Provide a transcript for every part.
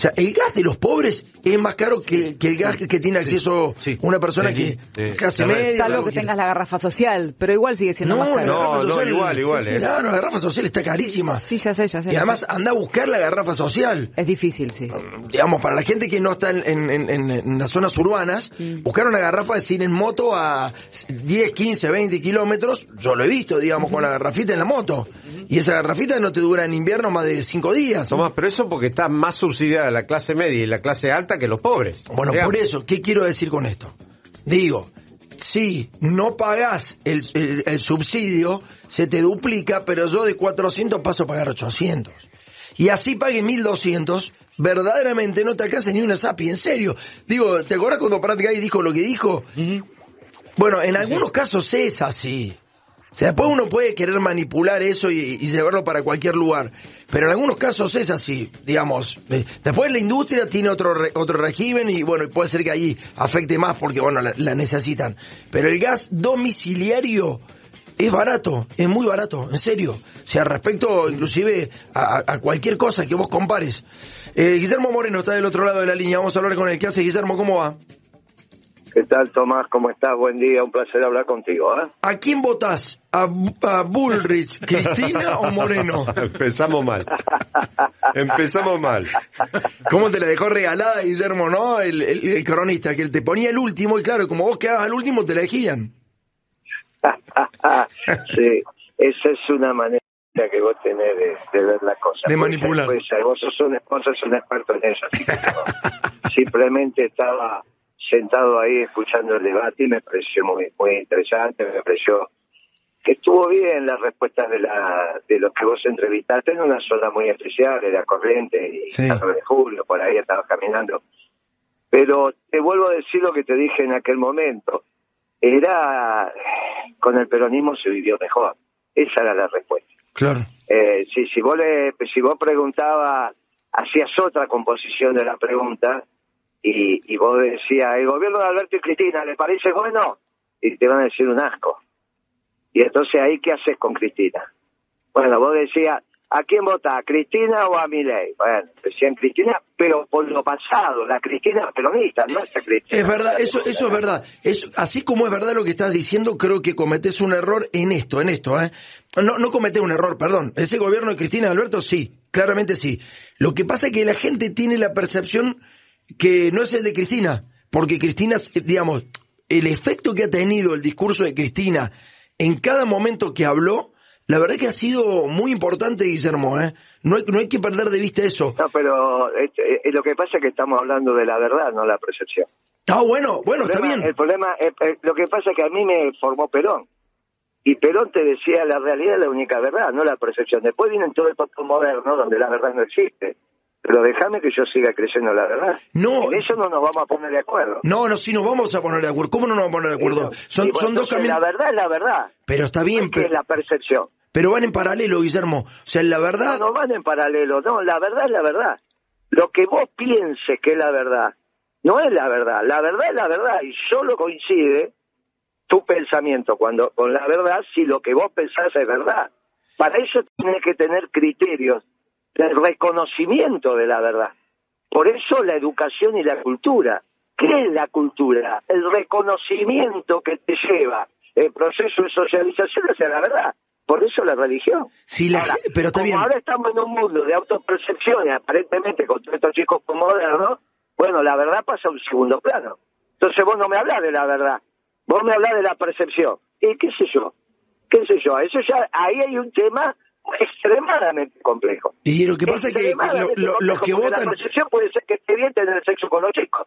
sea, el gas de los pobres es más caro que, que el gas que tiene acceso Sí. una persona Sí. que red. media. Salvo lo que tengas la garrafa social, pero igual sigue siendo No, más caro. No, no, social. igual, igual, sí, eh. Claro, la garrafa social está carísima. Sí, ya sé, ya sé. Y además anda a buscar la garrafa social. Es difícil, sí. Digamos, para la gente que no está en, en- en- en- en las zonas urbanas, Mm. buscar una garrafa de ir en moto a 10, 15, 20 kilómetros, yo lo he visto, digamos, con la garrafita en la moto. Y esa garrafita no te dura en invierno más de 5 días. Tomás, pero eso porque está más subsidiada la clase media y la clase alta que los pobres. Bueno, Digamos. por eso, ¿qué quiero decir con esto? Digo, si no pagás el, el- el subsidio, se te duplica, pero yo de 400 paso a pagar 800. Y así pague 1200, verdaderamente no te alcanza ni una SAPI, en serio. Digo, ¿te acuerdas cuando Pratigay dijo lo que dijo? Bueno, en algunos casos es así. O sea, después uno puede querer manipular eso y, llevarlo para cualquier lugar. Pero en algunos casos es así, digamos. Eh, Después la industria tiene otro re- otro régimen y bueno, puede ser que ahí afecte más porque bueno, la, necesitan. Pero el gas domiciliario es barato, es muy barato, en serio. O sea, respecto inclusive a cualquier cosa que vos compares. Eh, Guillermo Moreno está del otro lado de la línea, vamos a hablar con él. ¿Qué hace Guillermo? ¿Cómo va? ¿Qué tal, Tomás? ¿Cómo estás? Buen día, un placer hablar contigo. ¿eh? ¿A quién votás? ¿A, Bu- a Bullrich, Cristina o Moreno? Empezamos mal. Empezamos mal. ¿Cómo te la dejó regalada, Guillermo, no? El, el- el cronista, que él te ponía el último y claro, como vos quedabas al último, te la elegían. sí, esa es una manera que vos tenés de, de ver la cosa. De manipular. puede ser. Vos sos un, vos sos un experto en eso. así que no. Simplemente estaba sentado ahí escuchando el debate y me pareció muy, muy interesante, me pareció que estuvo bien las respuestas de la de los que vos entrevistaste en una zona muy especial, de la corriente y Sí. 4 de julio, por ahí estaba caminando. Pero te vuelvo a decir lo que te dije en aquel momento. Era, con el peronismo se vivió mejor. Esa era la respuesta. Claro. Eh, si, si vos le, si vos preguntabas, hacías otra composición de la pregunta y, y vos decías, el gobierno de Alberto y Cristina, ¿le parece bueno? Y te van a decir un asco. Y entonces ahí, ¿qué haces con Cristina? Bueno, vos decías, ¿a quién vota? ¿A Cristina o a Milei? Bueno, decían Cristina, pero por lo pasado, la Cristina peronista, no esa Cristina. Es verdad, eso, eso es verdad. Es, así como es verdad lo que estás diciendo, creo que cometés un error en esto, en esto, ¿eh? No, no cometés un error, perdón. Ese gobierno de Cristina y Alberto, sí, claramente sí. Lo que pasa es que la gente tiene la percepción que no es el de Cristina, porque Cristina, eh, digamos, el efecto que ha tenido el discurso de Cristina en cada momento que habló, la verdad que ha sido muy importante, Guillermo, ¿eh? No hay, no hay que perder de vista eso. No, pero lo que pasa es que estamos hablando de la verdad, no la percepción. Ah, bueno, bueno, está bien. El problema, eh, lo que pasa es que a mí me formó Perón. Y Perón te decía la realidad es la única verdad, no la percepción. Después viene todo el pacto moderno donde la verdad no existe. Pero déjame que yo siga creyendo la verdad. No. En eso no nos vamos a poner de acuerdo. No, no, sí nos vamos a poner de acuerdo. ¿Cómo no nos vamos a poner de acuerdo? Son, bueno, son dos caminos. La verdad es la verdad. Pero está bien, ¿Qué es pero, la percepción? pero van en paralelo, Guillermo. O sea, la No, verdad. no van en paralelo, no, la verdad es la verdad. Lo que vos pienses que es la verdad, no es la verdad, la verdad es la verdad y solo coincide tu pensamiento cuando con la verdad si lo que vos pensás es verdad. Para eso tienes que tener criterios del reconocimiento de la verdad. Por eso la educación y la cultura. ¿Qué es la cultura? El reconocimiento que te lleva el proceso de socialización hacia la verdad. Por eso la religión. Sí, la- Ahora, pero está como bien. ahora estamos en un mundo de autopercepción y aparentemente con todos estos chicos modernos, bueno, la verdad pasa a un segundo plano. Entonces vos no me hablas de la verdad, vos me hablas de la percepción. ¿Y qué sé yo? ¿Qué sé yo? Eso ya, ahí hay un tema extremadamente complejo. Y lo que pasa es que lo- Extremadamente lo- los que votan. La percepción puede ser que esté bien tener sexo con los chicos.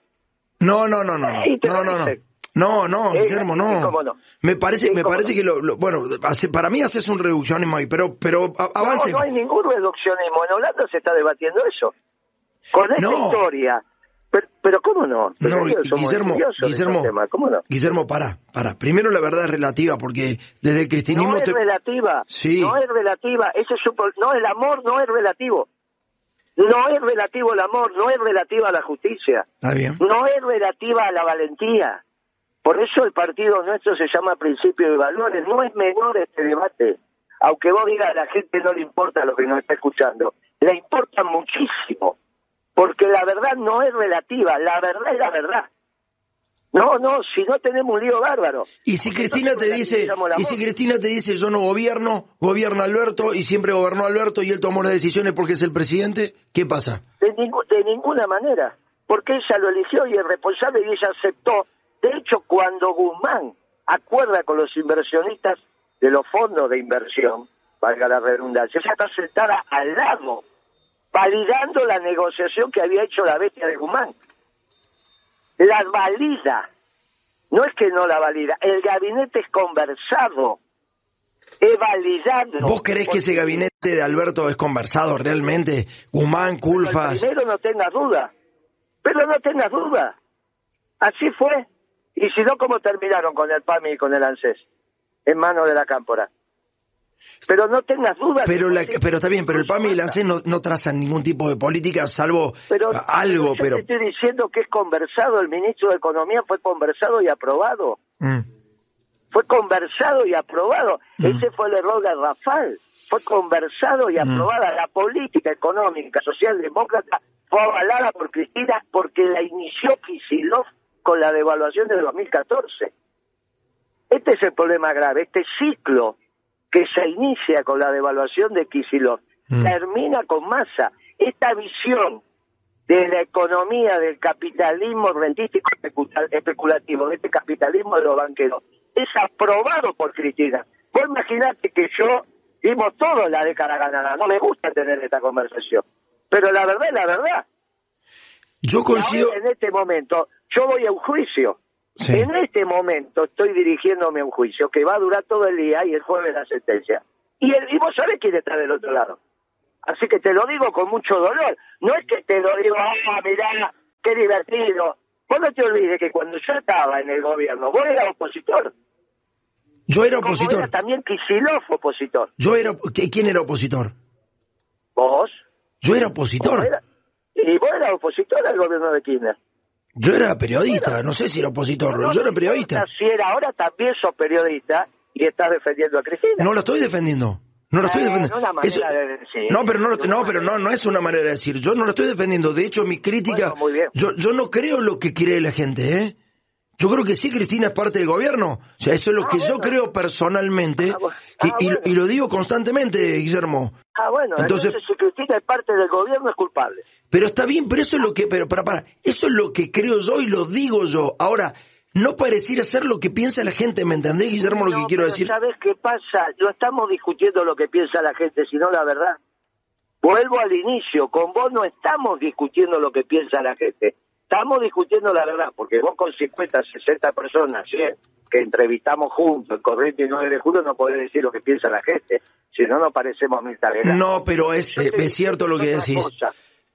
No, no, no, no, no. No, no, no. No, Guillermo, no. no. Me parece, me parece que lo, lo- bueno, hace- para mí haces un reduccionismo ahí, pero, pero avance. No, no hay ningún reduccionismo. En Holanda se está debatiendo eso. Con esta No. historia. Pero, pero ¿cómo no? Pero No, Guillermo, Guillermo, temas, ¿Cómo no? Guillermo, para, para. Primero la verdad es relativa, porque desde el cristianismo No es te- relativa. Sí. No es relativa. Ese es pro- no, el amor no es relativo. No es relativo el amor, no es relativa a la justicia. Está bien. No es relativa a la valentía. Por eso el partido nuestro se llama Principio de Valores. No es menor este debate. Aunque vos digas a la gente no le importa lo que nos está escuchando. Le importa muchísimo. Porque la verdad no es relativa, la verdad es la verdad. No, no, si no tenemos un lío bárbaro. Y si Cristina te dice, y si Cristina te dice yo no gobierno, gobierna Alberto y siempre gobernó Alberto y él tomó las decisiones porque es el presidente, ¿qué pasa? De, de ninguna manera, porque ella lo eligió y es responsable y ella aceptó. De hecho, cuando Guzmán acuerda con los inversionistas de los fondos de inversión, valga la redundancia, ella está sentada al lado, validando la negociación que había hecho la bestia de Guzmán la valida. No es que no la valida, el gabinete es conversado, es validado. ¿Vos creés que ese gabinete de Alberto es conversado realmente? Guzmán, Culfas. Pero no tengas duda, pero no tengas duda. Así fue. Y si no, ¿cómo terminaron con el PAMI y con el ANSES? En manos de la cámpora. Pero no tengas dudas. Pero, pero está bien, pero el PAMI y la ANSES no, no trazan ningún tipo de política, salvo algo. pero te estoy diciendo que es conversado, el ministro de Economía fue conversado y aprobado. Mm. Fue conversado y aprobado. Mm. Ese fue el error de Rafal. Fue conversado y mm. aprobada. La política económica socialdemócrata fue avalada por Cristina porque la inició Kisilov con la devaluación de 2014. Este es el problema grave, este ciclo que se inicia con la devaluación de Kisilov, mm. termina con masa. Esta visión de la economía del capitalismo rentístico especulativo, de este capitalismo de los banqueros, es aprobado por Cristina. Vos imaginate que yo vimos todo la década ganada, no me gusta tener esta conversación, pero la verdad es la verdad. Yo consigo... En este momento, yo voy a un juicio en este momento estoy dirigiéndome a un juicio que va a durar todo el día y el jueves la sentencia. Y, el, y vos sabés quién está del otro lado. Así que te lo digo con mucho dolor. No es que te lo digo, ah, mirá, qué divertido. Vos no te olvides que cuando yo estaba en el gobierno, vos eras opositor. Yo era opositor. Era también Kicillof opositor. Yo era, ¿quién era opositor? Vos. Yo era opositor. y vos eras opositor al gobierno de Kirchner. Yo era periodista, no sé si era opositor, yo era periodista. Si era ahora también sos periodista y estás defendiendo a Cristina. No lo estoy defendiendo. No lo estoy defendiendo. No, pero no, no, pero no, no es una manera de decir. Yo no lo estoy defendiendo. De hecho, mi crítica, yo, yo no creo lo que cree la gente, ¿eh? Yo creo que sí, Cristina es parte del gobierno. O sea, eso es lo ah, que yo creo personalmente ah, ah, y, lo digo constantemente, Guillermo. Ah, bueno, entonces, si Cristina es parte del gobierno es culpable. Pero está bien, pero eso es lo que, pero para, para, eso es lo que creo yo y lo digo yo. Ahora, no pareciera ser lo que piensa la gente, ¿me entendés, Guillermo, lo que quiero decir? ¿Sabes qué pasa? No estamos discutiendo lo que piensa la gente, sino la verdad. Vuelvo al inicio, con vos no estamos discutiendo lo que piensa la gente estamos discutiendo la verdad, porque vos con 50, 60 personas que entrevistamos juntos en Corriente y 9 de julio no podés decir lo que piensa la gente, si no nos parecemos militares. No, pero es, eh, es cierto lo que decís.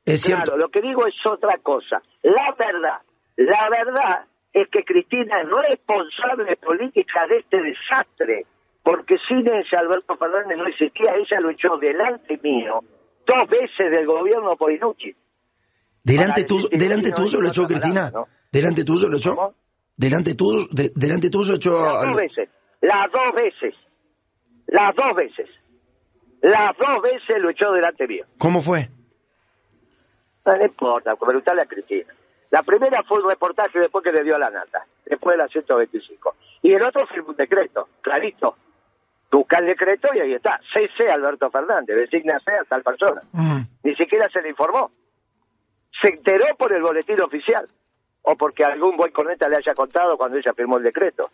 Es claro, lo que digo es otra cosa. La verdad, la verdad es que Cristina es responsable política de este desastre, porque sin ese Alberto Fernández no existía, ella lo echó delante mío dos veces del gobierno por inútil. Delante tuyo, delante tuyo lo echó Cristina. Delante tuyo lo echó. Delante tuyo, delante tuyo echó. Las dos veces. Las dos veces. Las dos veces. Las dos veces lo echó delante mío. ¿Cómo fue? No, importa, preguntarle a Cristina. La primera fue un reportaje después que le dio a la nata, después de la 125. Y el otro fue un decreto, clarito. Busca el decreto y ahí está. CC Alberto Fernández, designa a tal persona. Mm. Ni siquiera se le informó se enteró por el boletín oficial o porque algún buen corneta le haya contado cuando ella firmó el decreto.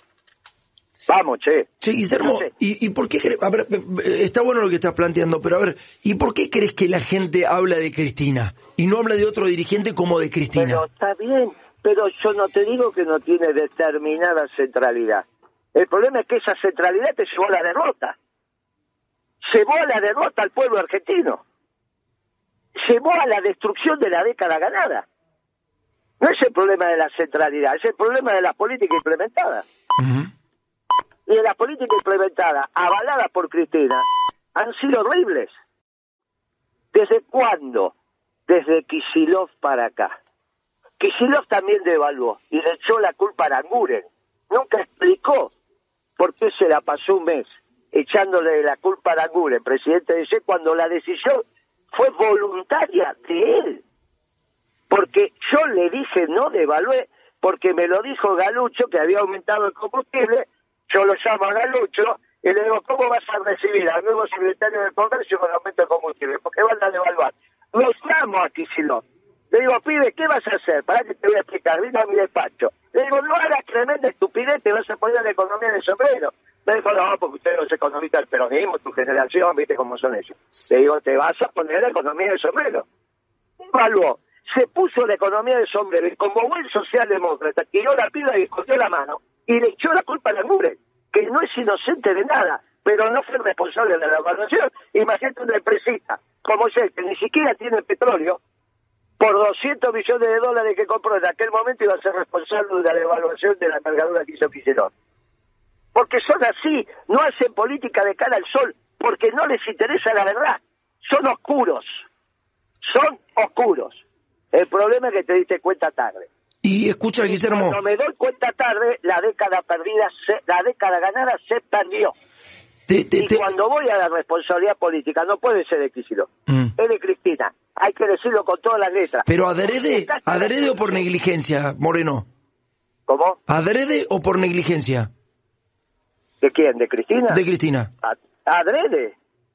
Vamos, che. Sí, Guillermo, ¿y, ¿y, por qué A ver, está bueno lo que estás planteando, pero a ver, ¿y por qué crees que la gente habla de Cristina y no habla de otro dirigente como de Cristina? Pero está bien, pero yo no te digo que no tiene determinada centralidad. El problema es que esa centralidad te llevó a la derrota. Llevó a la derrota al pueblo argentino llevó a la destrucción de la década ganada. No es el problema de la centralidad, es el problema de la política implementada. Y de la política implementada, avalada por Cristina, han sido horribles. ¿Desde cuándo? Desde Kisilov para acá. Kisilov también devaluó y le echó la culpa a Anguren. Nunca explicó por qué se la pasó un mes echándole la culpa a Anguren, presidente de C, cuando la decisión fue voluntaria de él. porque yo le dije no devalué, porque me lo dijo Galucho que había aumentado el combustible, yo lo llamo a Galucho y le digo, ¿cómo vas a recibir al nuevo secretario de Comercio con aumento de combustible? Porque van a devaluar. Lo llamo a Kicillof. Le digo, pibe, ¿qué vas a hacer? Para que te voy a explicar, vino a mi despacho. Le digo, no hagas tremenda estupidez, te vas a poner la economía de sombrero. Me dijo, no, porque ustedes los economistas del peronismo, tu generación, viste cómo son ellos. Le digo, te vas a poner la economía de sombrero. Evaluó, se puso la economía de sombrero y como buen socialdemócrata tiró la pila y escondió la mano y le echó la culpa a la mure, que no es inocente de nada, pero no fue responsable de la evaluación. Imagínate una empresita como es él, que ni siquiera tiene petróleo, por 200 millones de dólares que compró en aquel momento iba a ser responsable de la devaluación de la cargadura que hizo Quisierón. Porque son así, no hacen política de cara al sol, porque no les interesa la verdad. Son oscuros, son oscuros. El problema es que te diste cuenta tarde. Y escucha, Guillermo. Cuando me doy cuenta tarde, la década perdida, se, la década ganada se perdió. Te, te, y te- cuando voy a la responsabilidad política, no puede ser de Kicillof, Mm. es de Cristina. Hay que decirlo con todas las letras. Pero adrede, adrede o por negligencia, Moreno. ¿Cómo? ¿Adrede o por negligencia? ¿De quién? ¿De Cristina? De Cristina. A- Adrede.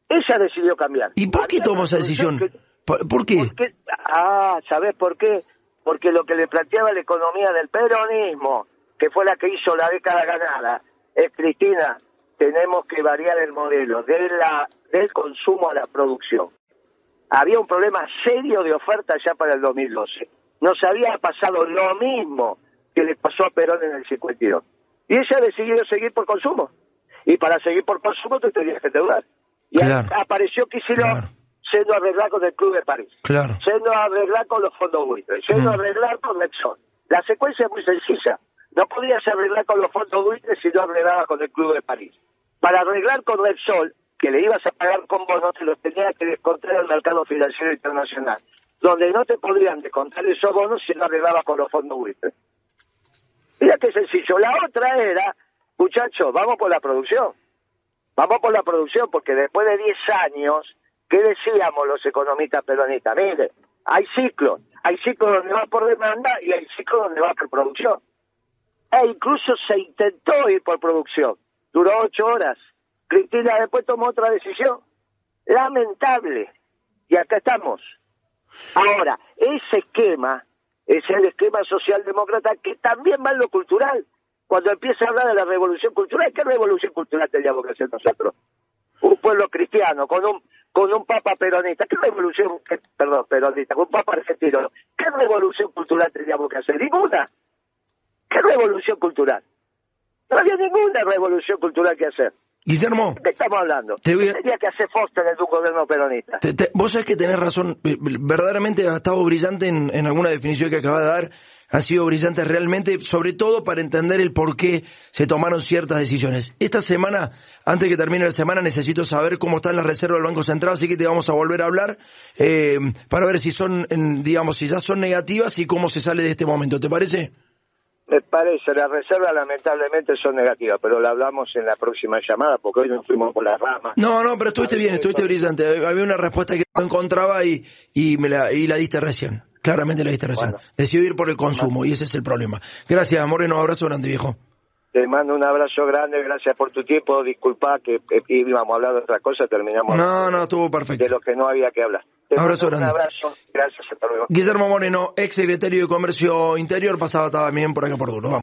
Ella decidió cambiar. ¿Y por qué tomó esa decisión? que- ¿Por, por qué? Porque, ah, ¿sabés por qué? Porque lo que le planteaba la economía del peronismo, que fue la que hizo la década ganada, es Cristina, tenemos que variar el modelo de la, del consumo a la producción. Había un problema serio de oferta ya para el 2012. Nos había pasado lo mismo que le pasó a Perón en el 52. Y ella decidió seguir por consumo. Y para seguir por consumo tú tenías que endeudar. Y ahí apareció Kicillof Claro. siendo arreglar con el Club de París Claro. yendo a arreglar con los fondos buitres, yendo Mm. arreglar con Repsol. La secuencia es muy sencilla. No podías arreglar con los fondos buitres si no arreglabas con el Club de París. Para arreglar con Repsol, que le ibas a pagar con bonos, te los tenías que descontar al mercado financiero internacional, donde no te podrían descontar esos bonos si no arreglabas con los fondos buitres. Mira qué sencillo. La otra era, muchachos, vamos por la producción. Vamos por la producción, porque después de 10 años, ¿qué decíamos los economistas peronistas? Mire, hay ciclos. Hay ciclos donde va por demanda y hay ciclos donde va por producción. E incluso se intentó ir por producción. Duró ocho horas. Cristina después tomó otra decisión. Lamentable. Y acá estamos. Ahora, ese esquema es el esquema socialdemócrata que también va en lo cultural. Cuando empieza a hablar de la revolución cultural, ¿qué revolución cultural teníamos que hacer nosotros? Un pueblo cristiano con un con un papa peronista. ¿Qué revolución, perdón, peronista, con un papa argentino? ¿Qué revolución cultural teníamos que hacer? Ninguna. ¿Qué revolución cultural? No había ninguna revolución cultural que hacer. Guillermo, ¿De qué estamos hablando? Te voy a- que hacer Foster en un gobierno peronista. te- te- vos sabés que tenés razón. eh, Verdaderamente ha estado brillante en, en alguna definición que acaba de dar. Han sido brillantes realmente, sobre todo para entender el por qué se tomaron ciertas decisiones. Esta semana, antes que termine la semana, necesito saber cómo están las reservas del Banco Central, así que te vamos a volver a hablar eh, para ver si son, digamos, si ya son negativas y cómo se sale de este momento. ¿Te parece? Me parece, las reservas lamentablemente son negativas, pero la hablamos en la próxima llamada porque hoy nos fuimos por las ramas. No, no, pero estuviste bien, estuviste brillante. Había una respuesta que no encontraba y, y, me la, y la diste recién. Claramente la diste recién. Bueno. Decidió ir por el consumo y ese es el problema. Gracias, Moreno. Abrazo grande, viejo. Te mando un abrazo grande, gracias por tu tiempo. Disculpa que, que íbamos a hablar de otra cosa, terminamos No, no, estuvo de perfecto. lo que no había que hablar. Te Abrazo mando grande. Un abrazo, gracias, hasta luego. Guillermo Moreno, ex secretario de Comercio Interior, pasaba también por acá por Duro. Vamos.